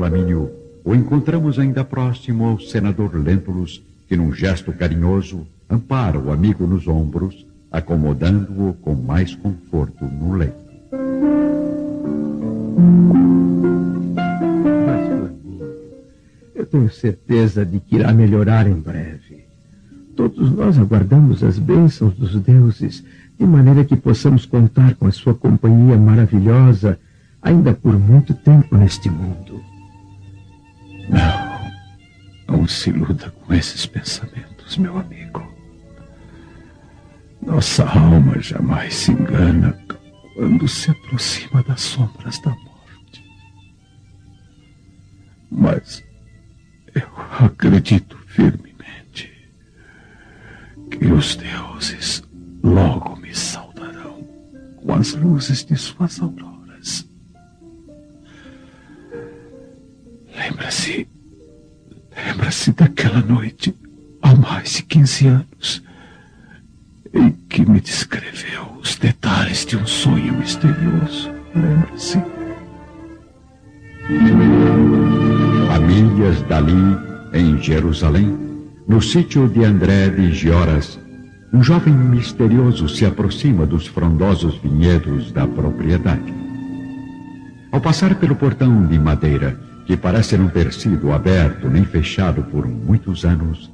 Flamínio, o encontramos ainda próximo ao senador Lentulus, que num gesto carinhoso ampara o amigo nos ombros, acomodando-o com mais conforto no leito. Mas, Flamínio, eu tenho certeza de que irá melhorar em breve. Todos nós aguardamos as bênçãos dos deuses, de maneira que possamos contar com a sua companhia maravilhosa ainda por muito tempo neste mundo. Não, não se iluda com esses pensamentos, meu amigo. Nossa alma jamais se engana quando se aproxima das sombras da morte. Mas eu acredito firmemente que os deuses logo me saudarão com as luzes de suas auroras. Lembra-se, lembra-se daquela noite há mais de 15 anos em que me descreveu os detalhes de um sonho misterioso. Lembra-se? A milhas dali, em Jerusalém, no sítio de André de Gioras, um jovem misterioso se aproxima dos frondosos vinhedos da propriedade. Ao passar pelo portão de madeira, que parece não ter sido aberto nem fechado por muitos anos,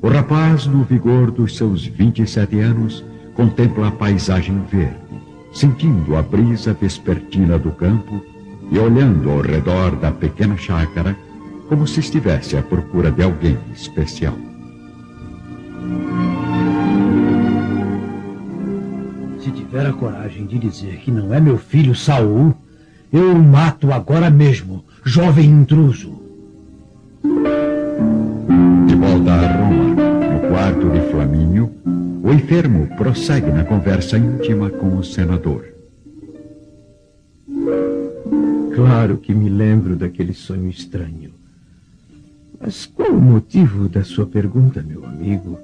o rapaz, no vigor dos seus 27 anos, contempla a paisagem verde, sentindo a brisa vespertina do campo e olhando ao redor da pequena chácara como se estivesse à procura de alguém especial. Se tiver a coragem de dizer que não é meu filho Saul, eu o mato agora mesmo, jovem intruso. De volta a Roma, no quarto de Flamínio, o enfermo prossegue na conversa íntima com o senador. Claro que me lembro daquele sonho estranho. Mas qual o motivo da sua pergunta, meu amigo?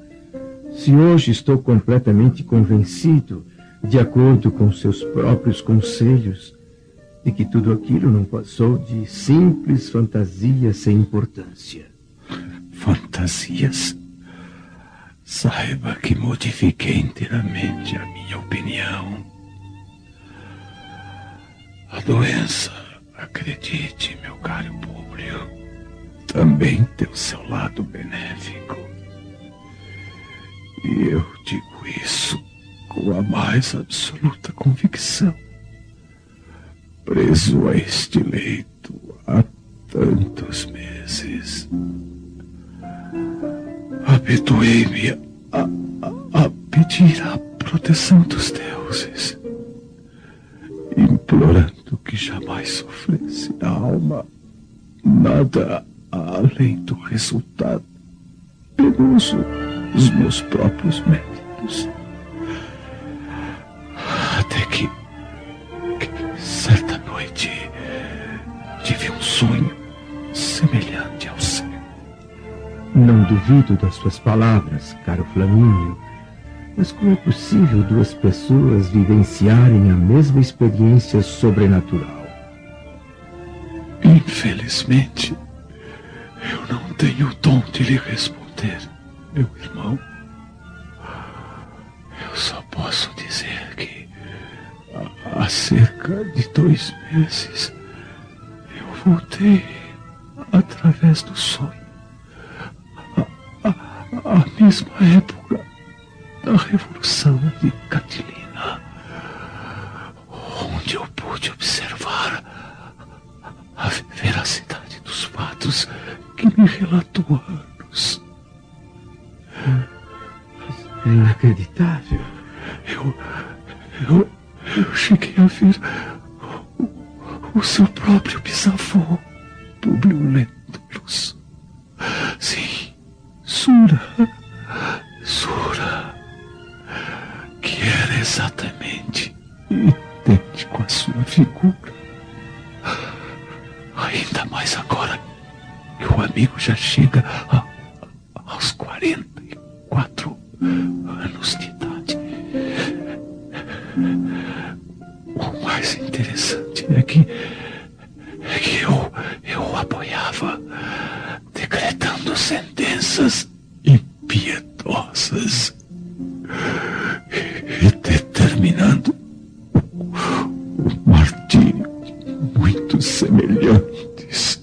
Se hoje estou completamente convencido, de acordo com seus próprios conselhos, de que tudo aquilo não passou de simples fantasias sem importância. Fantasias? Saiba que modifiquei inteiramente a minha opinião. A doença, acredite, meu caro Públio, também tem o seu lado benéfico. E eu digo isso com a mais absoluta convicção. Preso a este leito há tantos meses, habituei-me a, a, a pedir a proteção dos deuses, implorando que jamais sofresse a alma nada além do resultado penoso dos meus próprios méritos. Sonho semelhante ao seu. Não duvido das suas palavras, caro Flamínio, mas como é possível duas pessoas vivenciarem a mesma experiência sobrenatural? Infelizmente, eu não tenho o dom de lhe responder, meu irmão. Eu só posso dizer que há cerca de dois meses voltei através do sonho à mesma época da Revolução de Catilina, onde eu pude observar a veracidade dos fatos que me relatou anos. É inacreditável. Eu, eu, eu cheguei a ver o, seu próprio bisavô, Publio Lentulus. Sim, Sura, Sura, que era exatamente idêntico à sua figura. Ainda mais agora que o amigo já chega a, aos 44 anos de idade. O mais interessante que, que eu, eu apoiava, decretando sentenças impiedosas e determinando um martírio muito semelhantes.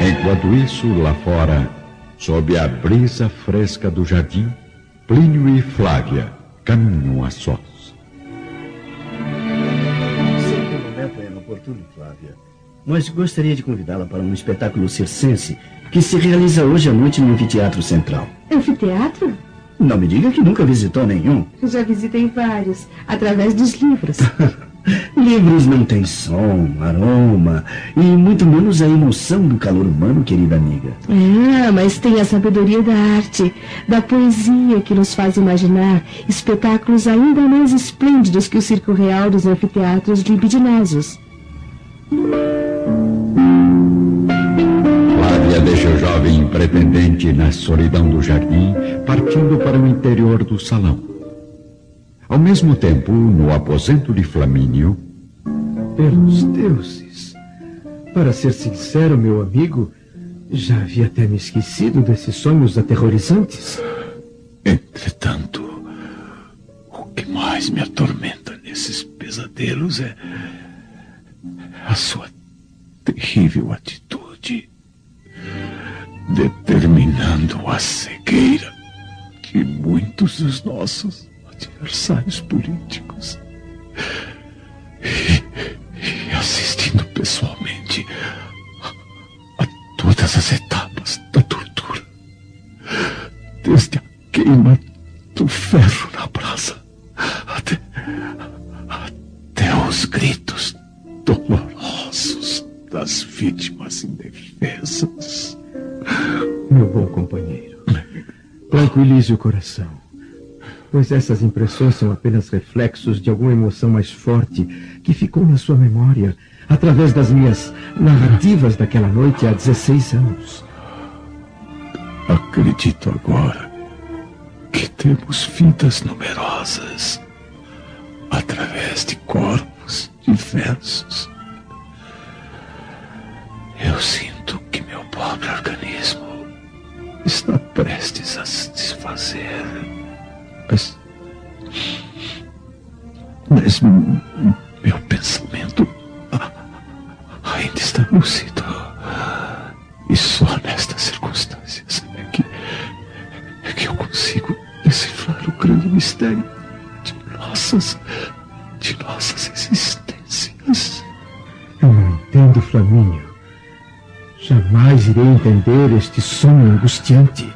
Enquanto isso, lá fora, sob a brisa fresca do jardim, Plínio e Flávia caminham a sós. Sei que o momento é inoportuno, Flávia, mas gostaria de convidá-la para um espetáculo circense que se realiza hoje à noite no Anfiteatro Central. Anfiteatro? Não me diga que nunca visitou nenhum. Já visitei vários, através dos livros. Livros não têm som, aroma e muito menos a emoção do calor humano, querida amiga. Ah, mas tem a sabedoria da arte, da poesia que nos faz imaginar espetáculos ainda mais esplêndidos que o circo real dos anfiteatros libidinesos. Flávia deixa o jovem pretendente na solidão do jardim, partindo para o interior do salão. Ao mesmo tempo, no aposento de Flamínio. Pelos deuses! Para ser sincero, meu amigo, já havia até me esquecido desses sonhos aterrorizantes. Entretanto, o que mais me atormenta nesses pesadelos é a sua terrível atitude, determinando a cegueira de muitos dos nossos adversários políticos. E, e assistindo pessoalmente a, a todas as etapas da tortura. Desde a queima do ferro na brasa até, até os gritos dolorosos das vítimas indefesas. Meu bom companheiro, tranquilize o coração pois essas impressões são apenas reflexos de alguma emoção mais forte que ficou na sua memória através das minhas narrativas daquela noite há 16 anos. Acredito agora que temos vidas numerosas através de corpos diversos. Eu sinto que meu pobre organismo está prestes a se desfazer mas. Mas meu pensamento ainda está lúcido. E só nestas circunstâncias é que, é que eu consigo decifrar o grande mistério de nossas, de nossas existências. Eu não entendo, Flamínio. Jamais irei entender este sonho angustiante.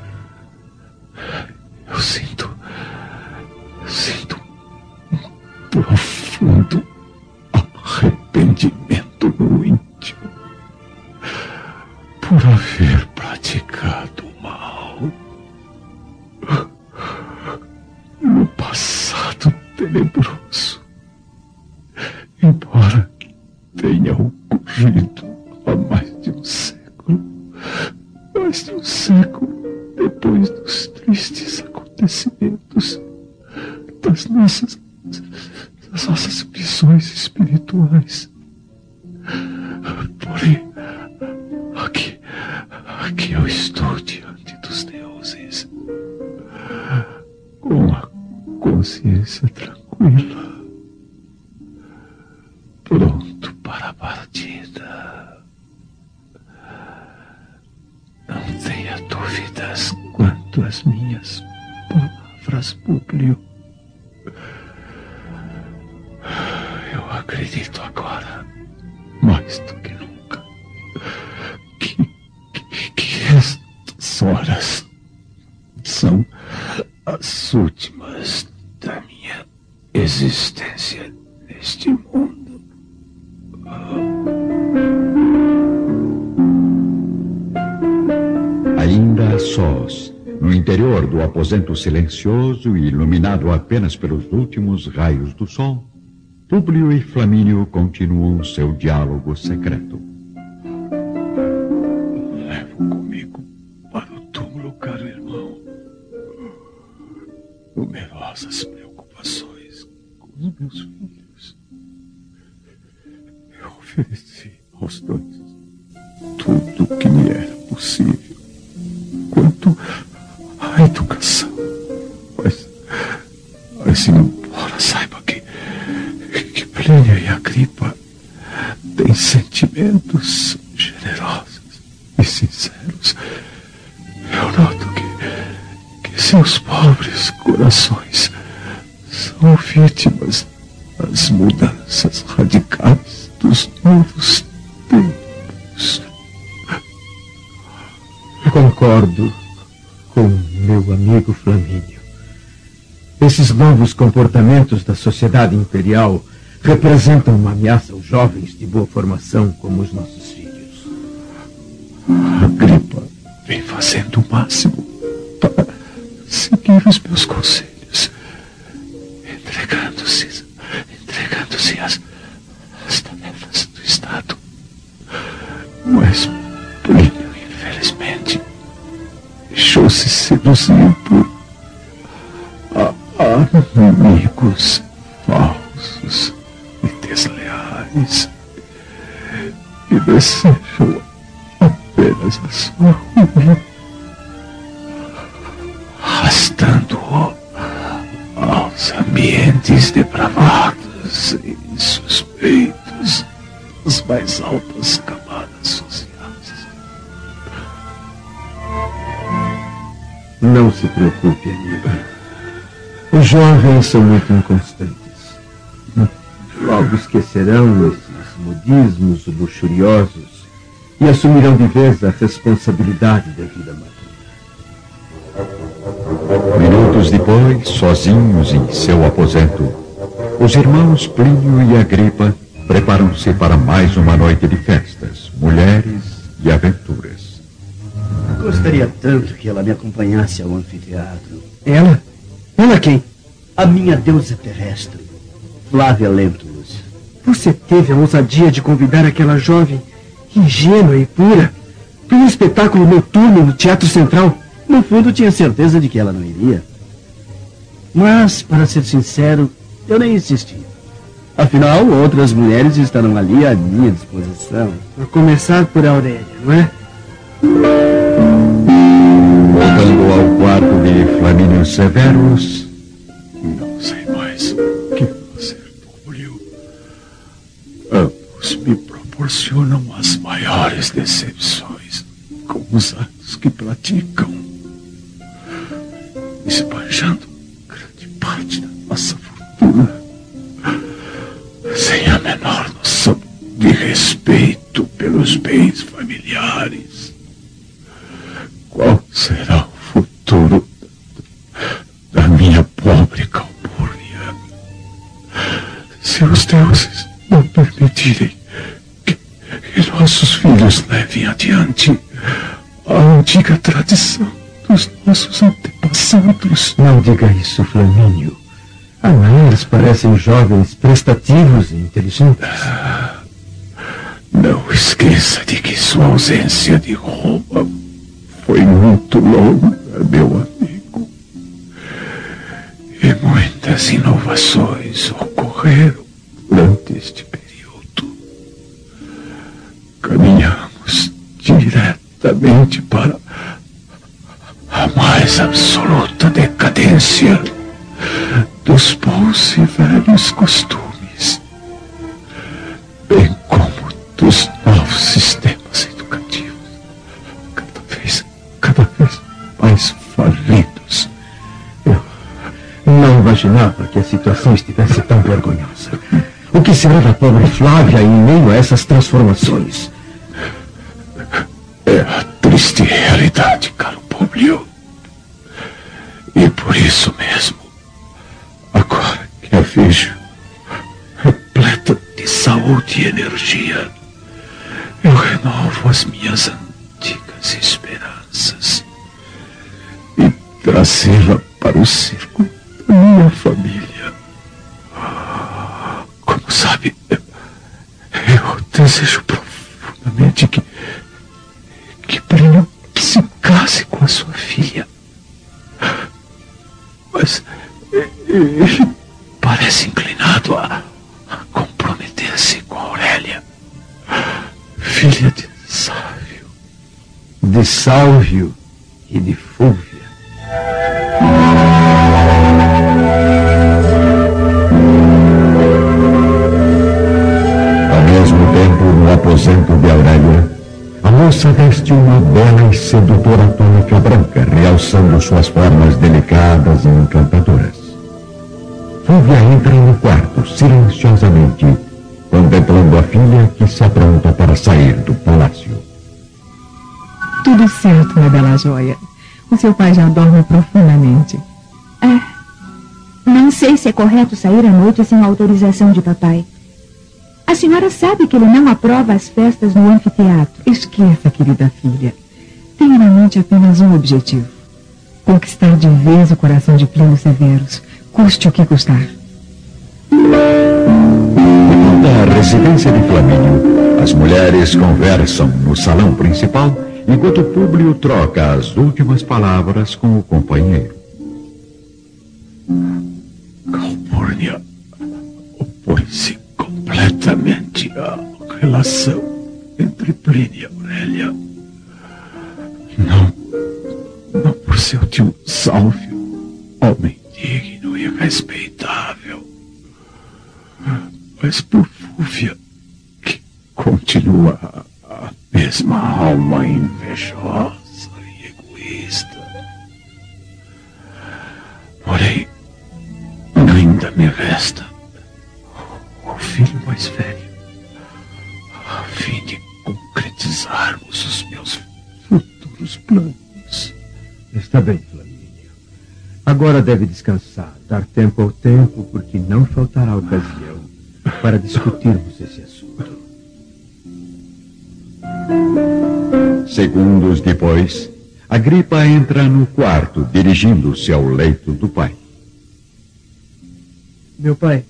Consciência tranquila, pronto para a partida. Não tenha dúvidas quanto às minhas palavras, Públio. Aposento silencioso e iluminado apenas pelos últimos raios do sol, Públio e Flamínio continuam seu diálogo secreto. Levo comigo para o túmulo, caro irmão, numerosas preocupações com os meus filhos. Eu Ofereci aos dois tudo o que me era possível são vítimas das mudanças radicais dos novos tempos. Concordo com meu amigo Flamínio. Esses novos comportamentos da sociedade imperial representam uma ameaça aos jovens de boa formação como os nossos filhos. A gripa vem fazendo o máximo seguir os meus conselhos, entregando-se entregando-se às, às tarefas do Estado. Mas Plínio, infelizmente, deixou-se seduzir por a, amigos falsos e desleais? E desejam apenas a sua ruína, arrastando-o aos ambientes depravados e suspeitos das mais altas camadas sociais. Não se preocupe, amigo. Os jovens são muito inconstantes. Logo esquecerão esses modismos luxuriosos e assumirão de vez a responsabilidade da vida materna. Minutos depois, sozinhos em seu aposento, os irmãos Plínio e Agripa preparam-se para mais uma noite de festas, mulheres e aventuras. Gostaria tanto que ela me acompanhasse ao anfiteatro. Ela? Ela quem? A minha deusa terrestre, Flávia Lentulus. Você teve a ousadia de convidar aquela jovem ingênua e pura para um espetáculo noturno no Teatro Central? No fundo, tinha certeza de que ela não iria. Mas, para ser sincero, eu nem insisti. Afinal, outras mulheres estarão ali à minha disposição. A começar por Aurélia, não é? Voltando ao quarto de Flamínio Severus, Não sei mais o que fazer, Publio. Ambos me proporcionam as maiores decepções com os atos que praticam, esbanjando grande parte da nossa fortuna, sem a menor noção de respeito pelos bens familiares. Qual será o futuro da minha pobre Calpurnia? Se os deuses não permitirem que, que nossos filhos levem adiante a antiga tradição dos nossos antepassados. Não diga isso, Flamínio. Ah, eles parecem jovens prestativos e inteligentes. Não esqueça de que sua ausência de Roma foi muito longa, meu amigo. E muitas inovações ocorreram durante este período. Caminhamos diretamente para a mais absoluta decadência dos bons e velhos costumes, bem como dos novos sistemas educativos, cada vez, cada vez mais falidos. Não imaginava que a situação estivesse tão vergonhosa. O que será da pobre Flávia em meio a essas transformações? É a triste realidade, caro Publio. E por isso mesmo, agora que a vejo repleta de saúde e energia, eu renovo as minhas antigas esperanças e trazê-la para o círculo da minha família. Como sabe, eu desejo parece inclinado a, a comprometer-se com Aurélia. filha de Sálvio. De Sálvio e de Fúvia. Ao mesmo tempo, no aposento de Aurélia, a moça veste uma bela e sedutora túnica branca, realçando suas formas delicadas e encantadoras. Fúvia entra no quarto, silenciosamente, contemplando a filha que se apronta para sair do palácio. Tudo certo, minha bela joia. O seu pai já dorme profundamente. É. Não sei se é correto sair à noite sem autorização de papai. A senhora sabe que ele não aprova as festas no anfiteatro. Esqueça, querida filha. Tenha na mente apenas um objetivo. Conquistar de vez o coração de Plínio Severus, custe o que custar. Na residência de Flamínio, as mulheres conversam no salão principal, enquanto Públio troca as últimas palavras com o companheiro. Calpurnia opõe-se completamente à relação entre Plínio e Aurélia. Não, não por seu tio Sálvio, homem digno e respeitável, mas por Fúvia, que continua a mesma alma invejosa e egoísta. Porém, ainda me resta o filho mais velho, a fim de concretizarmos os meus futuros planos. Está bem. Agora deve descansar, dar tempo ao tempo, porque não faltará ocasião para discutirmos esse assunto. Segundos depois, Agripa entra no quarto, dirigindo-se ao leito do pai. Meu pai,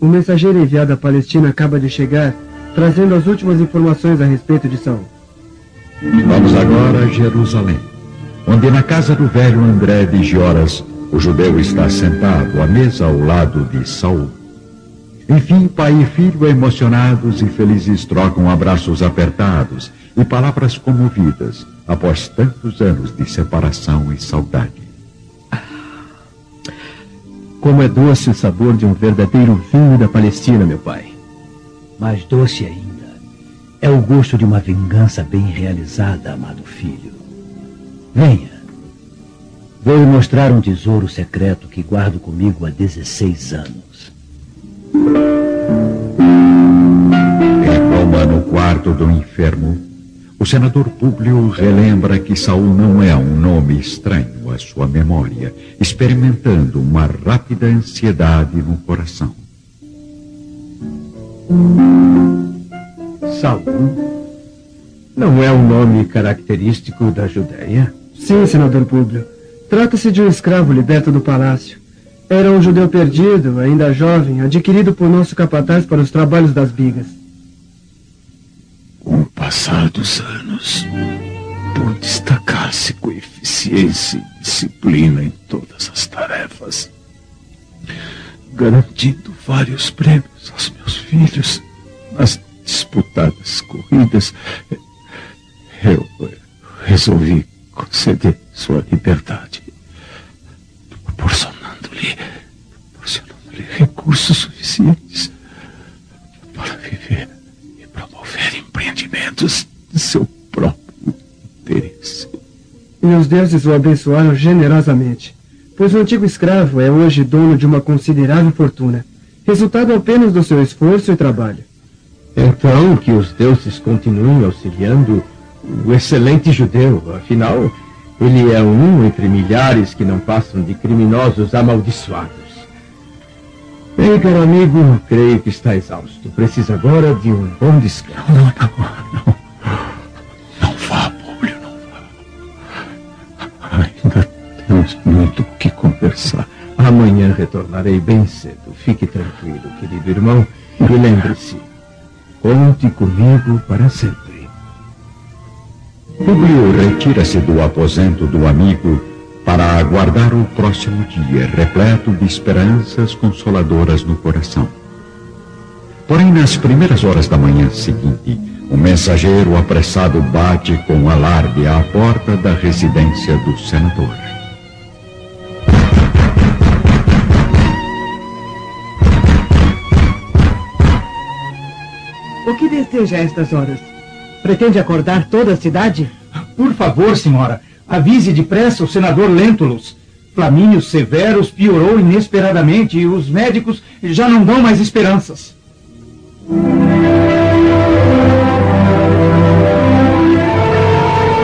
o mensageiro enviado à Palestina acaba de chegar, trazendo as últimas informações a respeito de Saul. Vamos agora a Jerusalém, onde na casa do velho André de Gioras, o judeu está sentado à mesa ao lado de Saul. Enfim, pai e filho, emocionados e felizes, trocam abraços apertados e palavras comovidas após tantos anos de separação e saudade. Como é doce o sabor de um verdadeiro vinho da Palestina, meu pai. Mais doce ainda é o gosto de uma vingança bem realizada, amado filho. Venha. Vou lhe mostrar um tesouro secreto que guardo comigo há 16 anos. Em Roma, no quarto do enfermo, o senador Públio relembra que Saul não é um nome estranho à sua memória, experimentando uma rápida ansiedade no coração. Saul não é um nome característico da Judéia? Sim, senador Públio. Trata-se de um escravo liberto do palácio. Era um judeu perdido, ainda jovem, adquirido por nosso capataz para os trabalhos das bigas. Com o passar dos anos, por destacar-se com eficiência e disciplina em todas as tarefas, garantindo vários prêmios aos meus filhos nas disputadas corridas, eu resolvi conceder sua liberdade, proporcionando-lhe proporcionando-lhe recursos suficientes para viver e promover empreendimentos de seu próprio interesse. E os deuses o abençoaram generosamente, pois o antigo escravo é hoje dono de uma considerável fortuna, resultado apenas do seu esforço e trabalho. Então, que os deuses continuem auxiliando o excelente judeu. Afinal, ele é um entre milhares que não passam de criminosos amaldiçoados. Bem, caro amigo, creio que está exausto. Precisa agora de um bom descanso. Não, não, não. Não vá, Públio, não vá. Ainda temos muito o que conversar. Amanhã retornarei bem cedo. Fique tranquilo, querido irmão. E lembre-se, conte comigo para sempre. Publio retira-se do aposento do amigo para aguardar o próximo dia, repleto de esperanças consoladoras no coração. Porém, nas primeiras horas da manhã seguinte, um mensageiro apressado bate com alarde à porta da residência do senador. O que deseja a estas horas? Pretende acordar toda a cidade? Por favor, senhora, avise depressa o senador Lentulus. Flamínio Severus piorou inesperadamente e os médicos já não dão mais esperanças.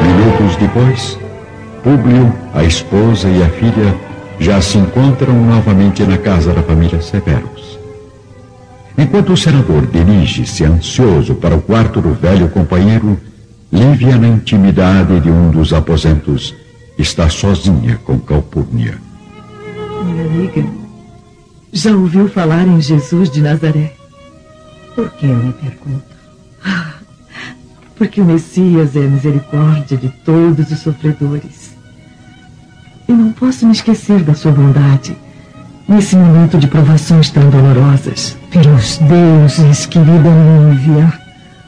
Minutos depois, Públio, a esposa e a filha já se encontram novamente na casa da família Severus. Enquanto o senador dirige-se ansioso para o quarto do velho companheiro, Lívia, na intimidade de um dos aposentos, está sozinha com Calpurnia. Minha amiga, já ouviu falar em Jesus de Nazaré? Por que me pergunta? Ah, porque o Messias é a misericórdia de todos os sofredores. E não posso me esquecer da sua bondade nesse momento de provações tão dolorosas. Pelos deuses, querida Lívia,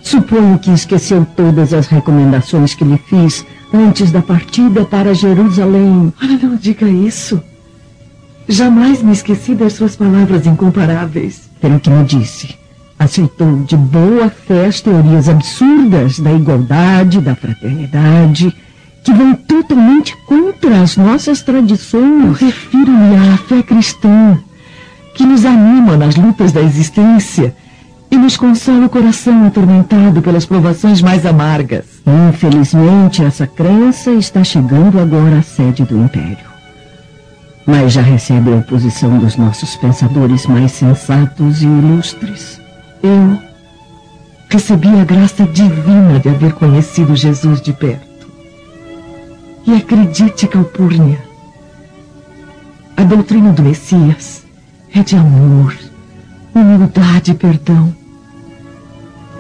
suponho que esqueceu todas as recomendações que lhe fiz antes da partida para Jerusalém. Olha, não diga isso. Jamais me esqueci das suas palavras incomparáveis. Pelo que me disse, aceitou de boa fé as teorias absurdas da igualdade, da fraternidade, que vão totalmente contra as nossas tradições. Refiro-me à fé cristã, que nos anima nas lutas da existência e nos consola o coração atormentado pelas provações mais amargas. Infelizmente, essa crença está chegando agora à sede do Império. Mas já recebe a oposição dos nossos pensadores mais sensatos e ilustres. Eu recebi a graça divina de haver conhecido Jesus de perto. E acredite, Calpurnia, a doutrina do Messias é de amor, humildade e perdão.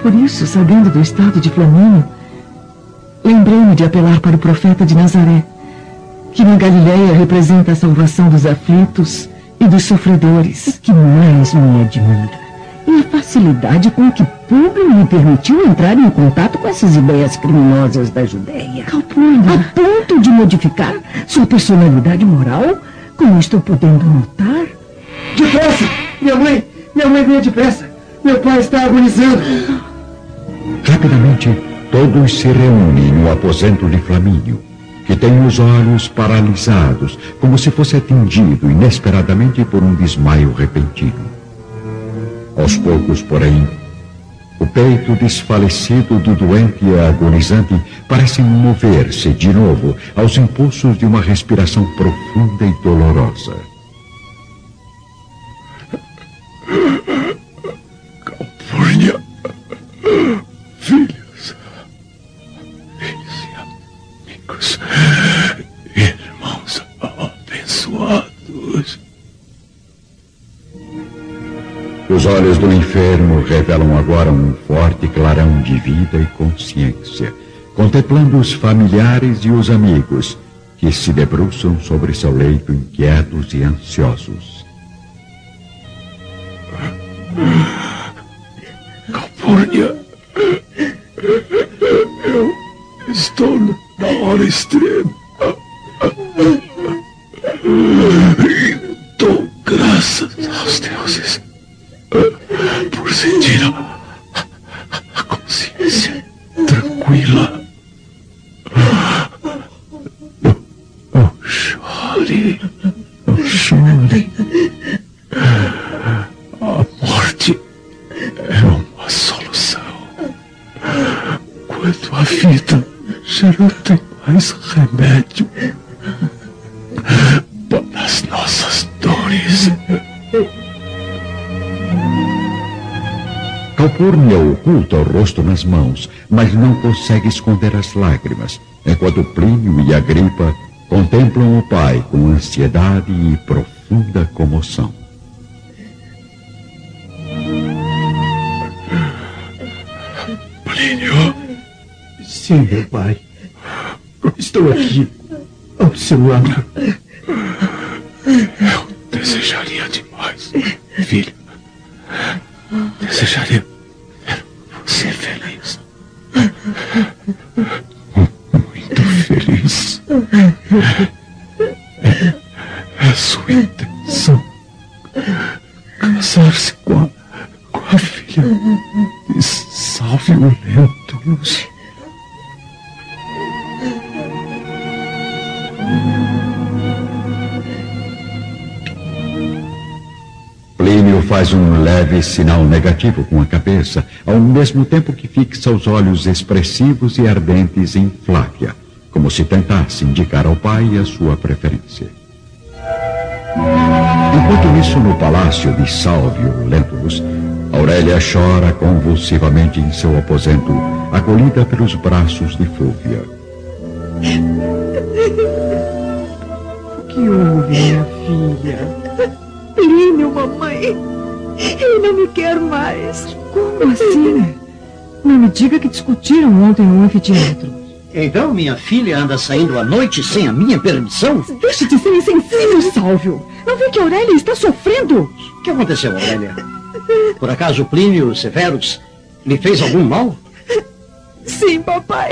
Por isso, sabendo do estado de Flamínio, lembrei-me de apelar para o profeta de Nazaré, que na Galileia representa a salvação dos aflitos e dos sofredores. O que mais me admira é a facilidade com que Públio me permitiu entrar em contato com essas ideias criminosas da Judéia. A ponto de modificar sua personalidade moral, como estou podendo notar. Depressa! Minha mãe! Minha mãe venha depressa! Meu pai está agonizando! Rapidamente, todos se reúnem no aposento de Flamínio, que tem os olhos paralisados, como se fosse atingido inesperadamente por um desmaio repentino. Aos poucos, porém, o peito desfalecido do doente e agonizante parece mover-se de novo aos impulsos de uma respiração profunda e dolorosa. Olhos do enfermo revelam agora um forte clarão de vida e consciência, contemplando os familiares e os amigos que se debruçam sobre seu leito inquietos e ansiosos. Calpurnia, eu estou na hora extrema. Calpurnia oculta o rosto nas mãos, mas não consegue esconder as lágrimas, enquanto Plínio e Agripa contemplam o pai com ansiedade e profunda comoção. Plínio, Sim, meu pai. Estou aqui, ao seu lado. eu desejaria demais, filho. Desejaria É, é sua intenção casar-se com a, com a filha de Lentulus. Plínio faz um leve sinal negativo com a cabeça, ao mesmo tempo que fixa os olhos expressivos e ardentes em Flávia, como se tentasse indicar ao pai a sua preferência. Enquanto isso, no palácio de Salvio Lentulus, Aurélia chora convulsivamente em seu aposento, acolhida pelos braços de Fúvia. O que houve, minha filha? Plínio, mamãe. Ele não me quer mais. Como assim? Não me diga que discutiram ontem no anfiteatro. Então minha filha anda saindo à noite sem a minha permissão? Deixe de ser insensível, Salvio. Não vê que Aurélia está sofrendo? O que aconteceu, Aurélia? Por acaso Plínio Severus lhe fez algum mal? Sim, papai.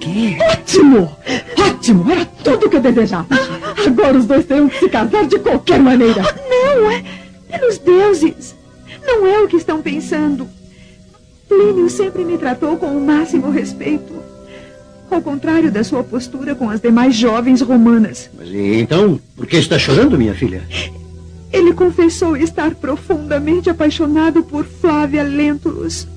Que? Ótimo! Ótimo! Era tudo o que eu desejava. Agora os dois terão que se casar de qualquer maneira. Não, é pelos deuses. Não é o que estão pensando. Plínio sempre me tratou com o máximo respeito. Ao contrário da sua postura com as demais jovens romanas. Mas então, por que está chorando, minha filha? Ele confessou estar profundamente apaixonado por Flávia Lentulus.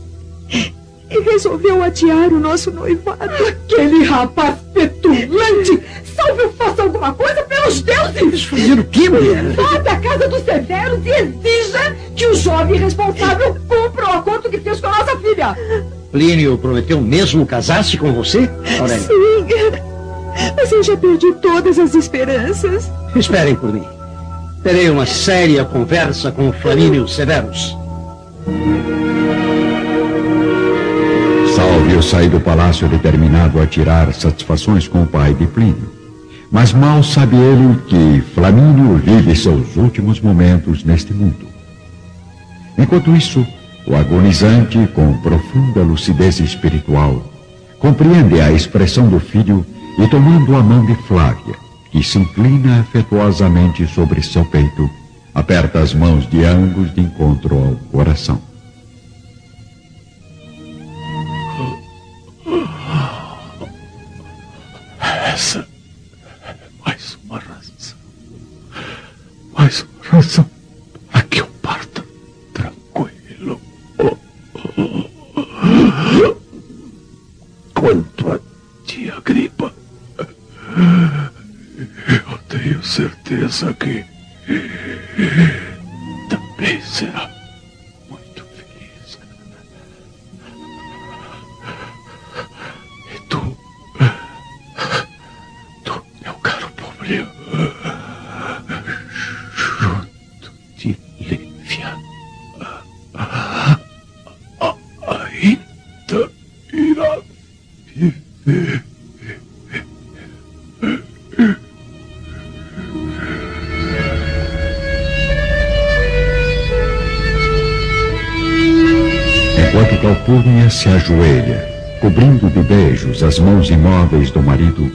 E resolveu adiar o nosso noivado. Aquele rapaz petulante! Salve, faça alguma coisa pelos deuses! Fazer o quê, mulher? Vá da casa dos severos e exija que o jovem responsável cumpra o acordo que fez com a nossa filha. Plínio prometeu mesmo casar-se com você, Aurélia? Sim. Mas eu já perdi todas as esperanças. Esperem por mim. Terei uma séria conversa com Flamínio Severus. Salvio sai do palácio determinado a tirar satisfações com o pai de Plínio. Mas mal sabe ele que Flamínio vive seus últimos momentos neste mundo. Enquanto isso, o agonizante, com profunda lucidez espiritual, compreende a expressão do filho e, tomando a mão de Flávia, que se inclina afetuosamente sobre seu peito, aperta as mãos de ambos de encontro ao coração. Essa é mais uma razão. Mais uma razão certeza que também Calpurnia se ajoelha, cobrindo de beijos as mãos imóveis do marido,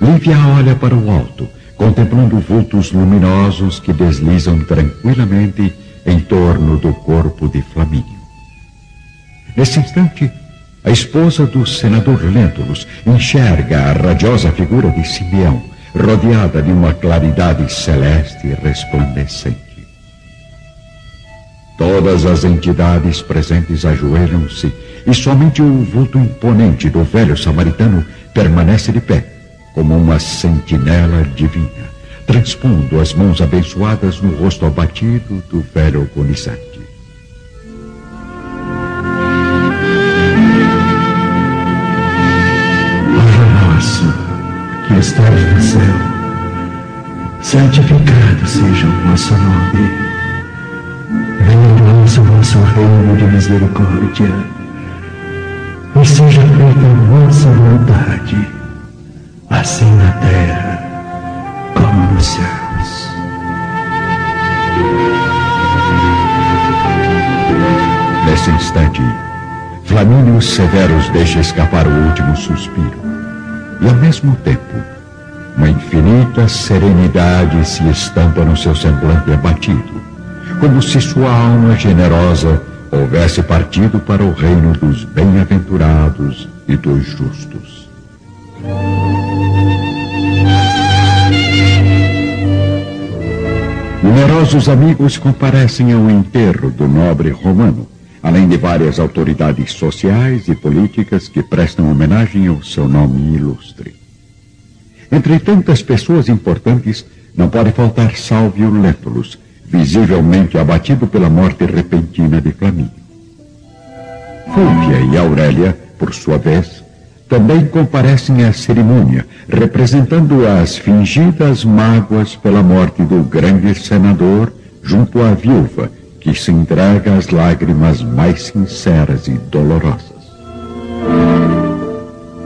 Lívia olha para o alto, contemplando vultos luminosos que deslizam tranquilamente em torno do corpo de Flamínio. Nesse instante, a esposa do senador Lentulus enxerga a radiosa figura de Simeão, rodeada de uma claridade celeste resplandecente. Todas as entidades presentes ajoelham-se e somente o vulto imponente do velho samaritano permanece de pé, como uma sentinela divina, transpondo as mãos abençoadas no rosto abatido do velho agonizante. Que estás no céu, santificado seja o vosso nome. Vosso reino de misericórdia, e seja feita a vossa vontade, assim na terra como nos céus. Nesse instante, Flamínio Severus deixa escapar o último suspiro. E ao mesmo tempo, uma infinita serenidade se estampa no seu semblante abatido, como se sua alma generosa houvesse partido para o reino dos bem-aventurados e dos justos. Numerosos amigos comparecem ao enterro do nobre romano, além de várias autoridades sociais e políticas que prestam homenagem ao seu nome ilustre. Entre tantas pessoas importantes, não pode faltar Salvio Lentulus, visivelmente abatido pela morte repentina de Flamínio. Fúvia e Aurélia, por sua vez, também comparecem à cerimônia, representando as fingidas mágoas pela morte do grande senador junto à viúva, que se entrega às lágrimas mais sinceras e dolorosas.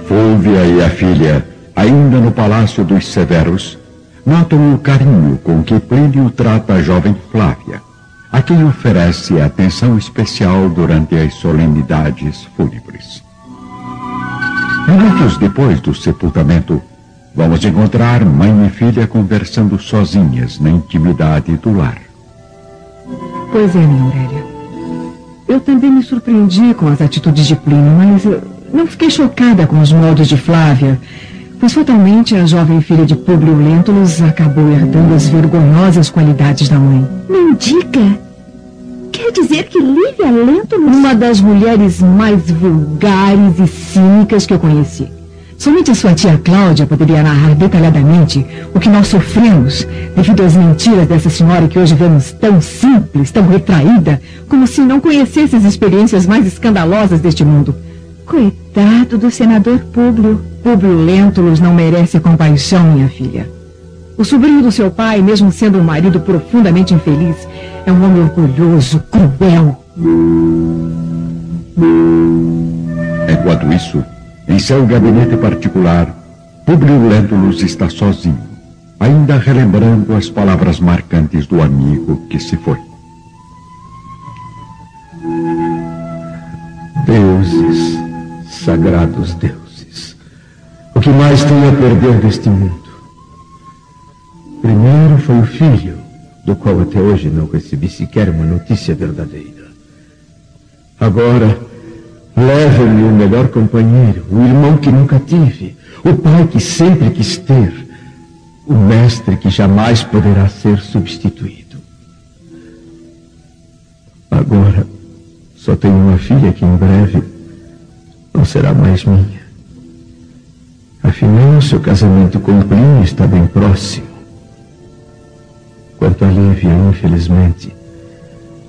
Fúvia e a filha, ainda no palácio dos Severos, notam o carinho com que Plínio trata a jovem Flávia, a quem oferece atenção especial durante as solenidades fúnebres. Minutos depois do sepultamento, vamos encontrar mãe e filha conversando sozinhas na intimidade do lar. Pois é, minha Aurélia. Eu também me surpreendi com as atitudes de Plínio, mas não fiquei chocada com os modos de Flávia pois fatalmente a jovem filha de Publio Lentulus acabou herdando as vergonhosas qualidades da mãe. Mendiga? Quer dizer que Lívia Lentulus... Uma das mulheres mais vulgares e cínicas que eu conheci. Somente a sua tia Cláudia poderia narrar detalhadamente o que nós sofremos devido às mentiras dessa senhora que hoje vemos tão simples, tão retraída, como se não conhecesse as experiências mais escandalosas deste mundo. Coitado do senador Públio. Públio Lentulus não merece compaixão, minha filha. O sobrinho do seu pai, mesmo sendo um marido profundamente infeliz, é um homem orgulhoso, cruel. Enquanto isso, em seu gabinete particular, Públio Lentulus está sozinho, ainda relembrando as palavras marcantes do amigo que se foi. Deuses sagrados deuses. O que mais tenho a perder deste mundo? Primeiro foi o filho, do qual até hoje não recebi sequer uma notícia verdadeira. Agora, leve-me o melhor companheiro, o irmão que nunca tive, o pai que sempre quis ter, o mestre que jamais poderá ser substituído. Agora, só tenho uma filha que em breve não será mais minha. Afinal, seu casamento com Plínio está bem próximo. Quanto a Lívia, infelizmente,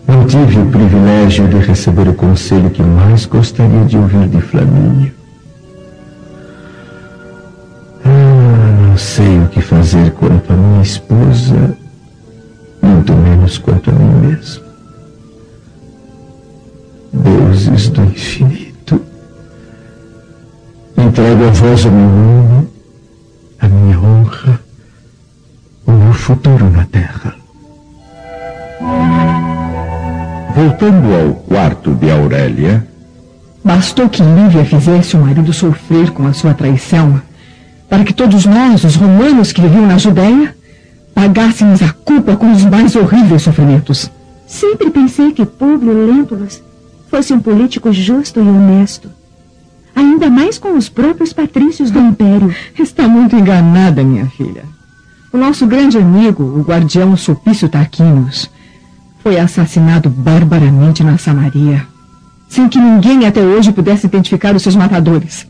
não tive o privilégio de receber o conselho que mais gostaria de ouvir de Flamínio. Ah, não sei o que fazer quanto a minha esposa, muito menos quanto a mim mesmo. Deuses do infinito. Entrego a vós o meu nome, a minha honra, o meu futuro na terra. Voltando ao quarto de Aurélia. Bastou que Lívia fizesse o marido sofrer com a sua traição, para que todos nós, os romanos que viviam na Judéia, pagássemos a culpa com os mais horríveis sofrimentos. Sempre pensei que Públio Lentulus fosse um político justo e honesto ainda mais com os próprios patrícios do Império. Está muito enganada, minha filha. O nosso grande amigo, o guardião Sulpício Tarquinius, foi assassinado barbaramente na Samaria, sem que ninguém até hoje pudesse identificar os seus matadores.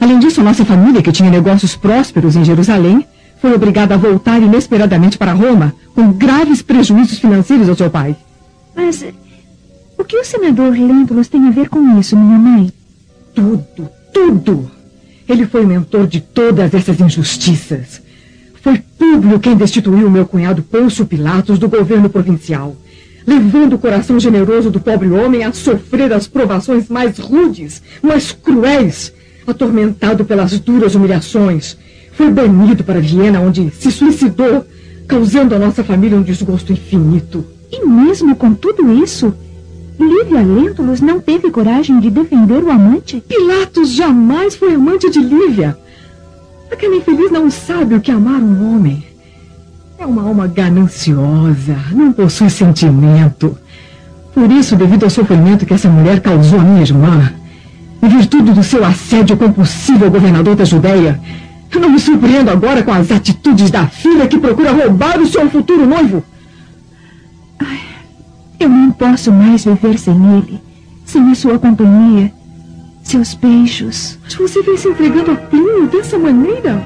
Além disso, nossa família, que tinha negócios prósperos em Jerusalém, foi obrigada a voltar inesperadamente para Roma, com graves prejuízos financeiros ao seu pai. Mas o que o senador Lentulus tem a ver com isso, minha mãe? Tudo, tudo. Ele foi o mentor de todas essas injustiças. Foi Públio quem destituiu meu cunhado Pôncio Pilatos do governo provincial, levando o coração generoso do pobre homem a sofrer as provações mais rudes, mais cruéis, atormentado pelas duras humilhações. Foi banido para Viena, onde se suicidou, causando à nossa família um desgosto infinito. E mesmo com tudo isso, Lívia Lentulus não teve coragem de defender o amante? Pilatos jamais foi amante de Lívia. Aquela infeliz não sabe o que é amar um homem. É uma alma gananciosa, não possui sentimento. Por isso, devido ao sofrimento que essa mulher causou à minha irmã, em virtude do seu assédio compulsivo ao governador da Judéia, eu não me surpreendo agora com as atitudes da filha que procura roubar o seu futuro noivo. Eu não posso mais viver sem ele, sem a sua companhia, seus beijos. Mas você vem se entregando a Plínio dessa maneira?